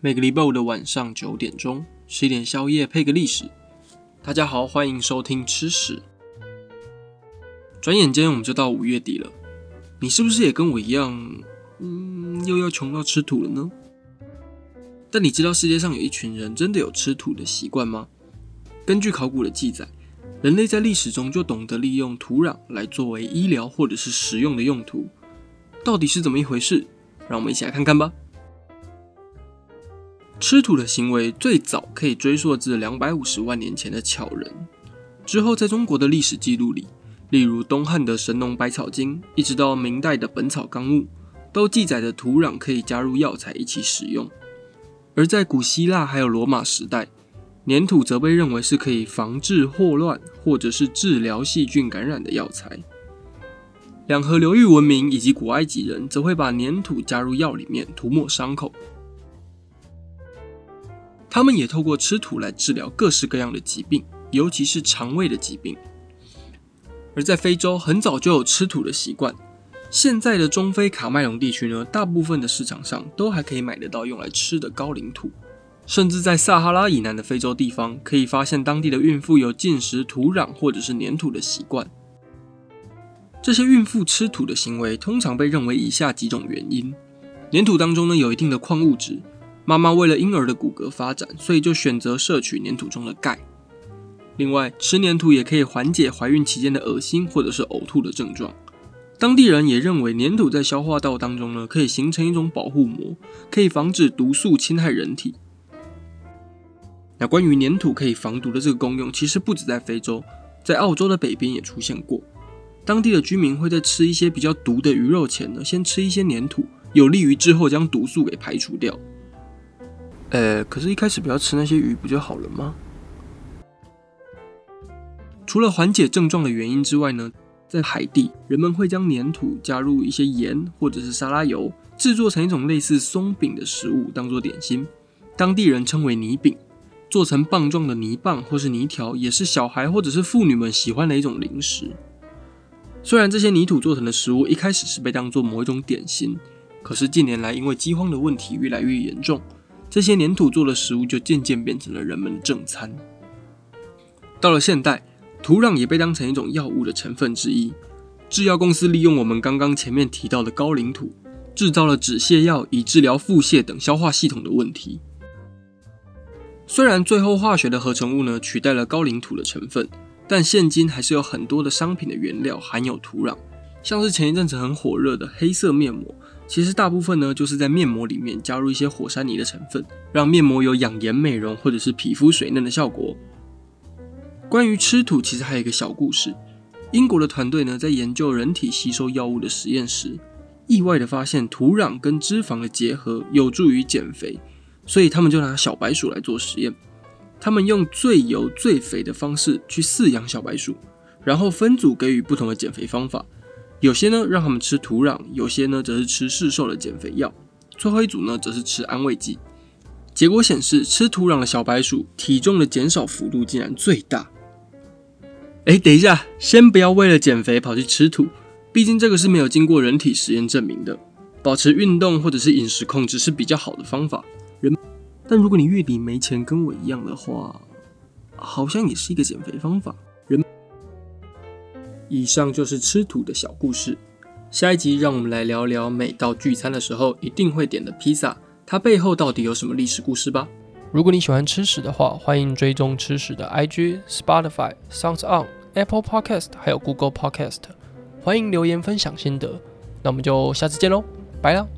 每个礼拜五的晚上九点钟，吃一点宵夜配个历史。大家好，欢迎收听吃史。转眼间我们就到五月底了，你是不是也跟我一样，嗯，又要穷到吃土了呢？但你知道世界上有一群人真的有吃土的习惯吗？根据考古的记载，人类在历史中就懂得利用土壤来作为医疗或者是食用的用途。到底是怎么一回事？让我们一起来看看吧。吃土的行为最早可以追溯至两百五十万年前的巧人，之后在中国的历史记录里，例如东汉的《神农百草经》，一直到明代的《本草纲目》，都记载着土壤可以加入药材一起使用。而在古希腊还有罗马时代，粘土则被认为是可以防治霍乱或者是治疗细菌感染的药材。两河流域文明以及古埃及人则会把粘土加入药里面涂抹伤口。他们也透过吃土来治疗各式各样的疾病，尤其是肠胃的疾病。而在非洲，很早就有吃土的习惯。现在的中非卡麦隆地区呢，大部分的市场上都还可以买得到用来吃的高岭土，甚至在撒哈拉以南的非洲地方，可以发现当地的孕妇有进食土壤或者是粘土的习惯。这些孕妇吃土的行为，通常被认为以下几种原因：粘土当中呢，有一定的矿物质。妈妈为了婴儿的骨骼发展，所以就选择摄取粘土中的钙。另外，吃粘土也可以缓解怀孕期间的恶心或者是呕吐的症状。当地人也认为粘土在消化道当中呢，可以形成一种保护膜，可以防止毒素侵害人体。那关于粘土可以防毒的这个功用，其实不止在非洲，在澳洲的北边也出现过。当地的居民会在吃一些比较毒的鱼肉前呢，先吃一些粘土，有利于之后将毒素给排除掉。呃，可是，一开始不要吃那些鱼不就好了吗？除了缓解症状的原因之外呢，在海地，人们会将粘土加入一些盐或者是沙拉油，制作成一种类似松饼的食物，当做点心。当地人称为泥饼，做成棒状的泥棒或是泥条，也是小孩或者是妇女们喜欢的一种零食。虽然这些泥土做成的食物一开始是被当做某一种点心，可是近年来因为饥荒的问题越来越严重。这些粘土做的食物就渐渐变成了人们的正餐。到了现代，土壤也被当成一种药物的成分之一。制药公司利用我们刚刚前面提到的高岭土，制造了止泻药，以治疗腹泻等消化系统的问题。虽然最后化学的合成物呢取代了高岭土的成分，但现今还是有很多的商品的原料含有土壤，像是前一阵子很火热的黑色面膜。其实大部分呢，就是在面膜里面加入一些火山泥的成分，让面膜有养颜美容或者是皮肤水嫩的效果。关于吃土，其实还有一个小故事。英国的团队呢，在研究人体吸收药物的实验时，意外的发现土壤跟脂肪的结合有助于减肥，所以他们就拿小白鼠来做实验。他们用最油最肥的方式去饲养小白鼠，然后分组给予不同的减肥方法。有些呢让他们吃土壤，有些呢则是吃市售的减肥药，最后一组呢则是吃安慰剂。结果显示，吃土壤的小白鼠体重的减少幅度竟然最大。哎，等一下，先不要为了减肥跑去吃土，毕竟这个是没有经过人体实验证明的。保持运动或者是饮食控制是比较好的方法。人，但如果你月底没钱跟我一样的话，好像也是一个减肥方法。以上就是吃土的小故事。下一集让我们来聊聊每到聚餐的时候一定会点的披萨，它背后到底有什么历史故事吧。如果你喜欢吃屎的话，欢迎追踪吃屎的 IG、Spotify、Sounds On、Apple Podcast 还有 Google Podcast。欢迎留言分享心得。那我们就下次见喽，拜了。